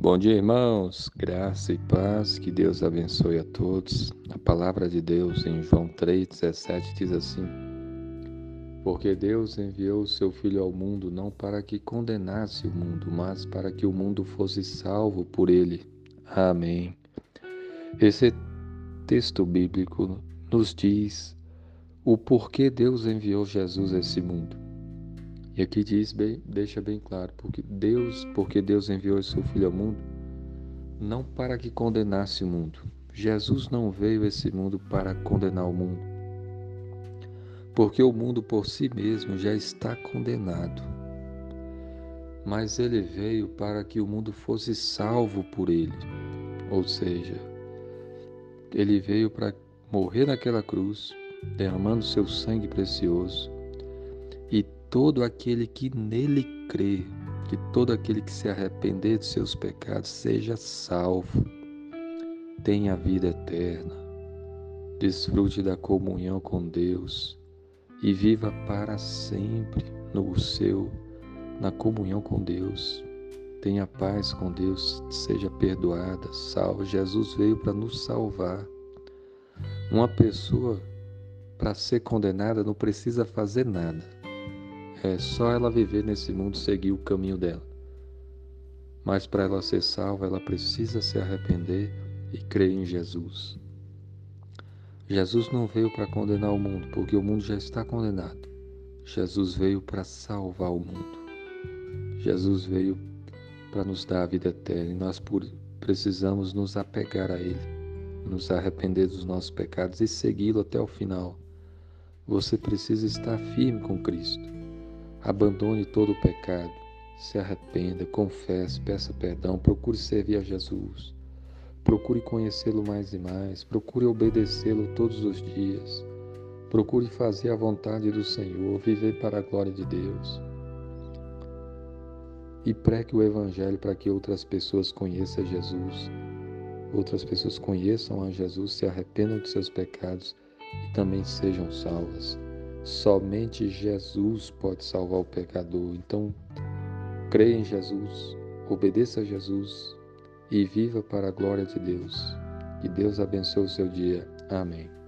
Bom dia, irmãos. Graça e paz. Que Deus abençoe a todos. A palavra de Deus em João 3:17 diz assim: Porque Deus enviou o seu filho ao mundo não para que condenasse o mundo, mas para que o mundo fosse salvo por ele. Amém. Esse texto bíblico nos diz o porquê Deus enviou Jesus a esse mundo. E aqui diz bem, deixa bem claro, porque Deus, porque Deus enviou seu filho ao mundo, não para que condenasse o mundo. Jesus não veio a esse mundo para condenar o mundo. Porque o mundo por si mesmo já está condenado. Mas ele veio para que o mundo fosse salvo por ele. Ou seja, ele veio para morrer naquela cruz, derramando seu sangue precioso e todo aquele que nele crê, que todo aquele que se arrepender de seus pecados seja salvo, tenha vida eterna, desfrute da comunhão com Deus e viva para sempre no seu na comunhão com Deus. Tenha paz com Deus, seja perdoada, salva. Jesus veio para nos salvar. Uma pessoa para ser condenada não precisa fazer nada é só ela viver nesse mundo seguir o caminho dela. Mas para ela ser salva, ela precisa se arrepender e crer em Jesus. Jesus não veio para condenar o mundo, porque o mundo já está condenado. Jesus veio para salvar o mundo. Jesus veio para nos dar a vida eterna e nós precisamos nos apegar a Ele, nos arrepender dos nossos pecados e segui-lo até o final. Você precisa estar firme com Cristo. Abandone todo o pecado, se arrependa, confesse, peça perdão, procure servir a Jesus. Procure conhecê-lo mais e mais, procure obedecê-lo todos os dias. Procure fazer a vontade do Senhor, viver para a glória de Deus. E pregue o Evangelho para que outras pessoas conheçam Jesus, outras pessoas conheçam a Jesus, se arrependam de seus pecados e também sejam salvas. Somente Jesus pode salvar o pecador. Então, creia em Jesus, obedeça a Jesus e viva para a glória de Deus. Que Deus abençoe o seu dia. Amém.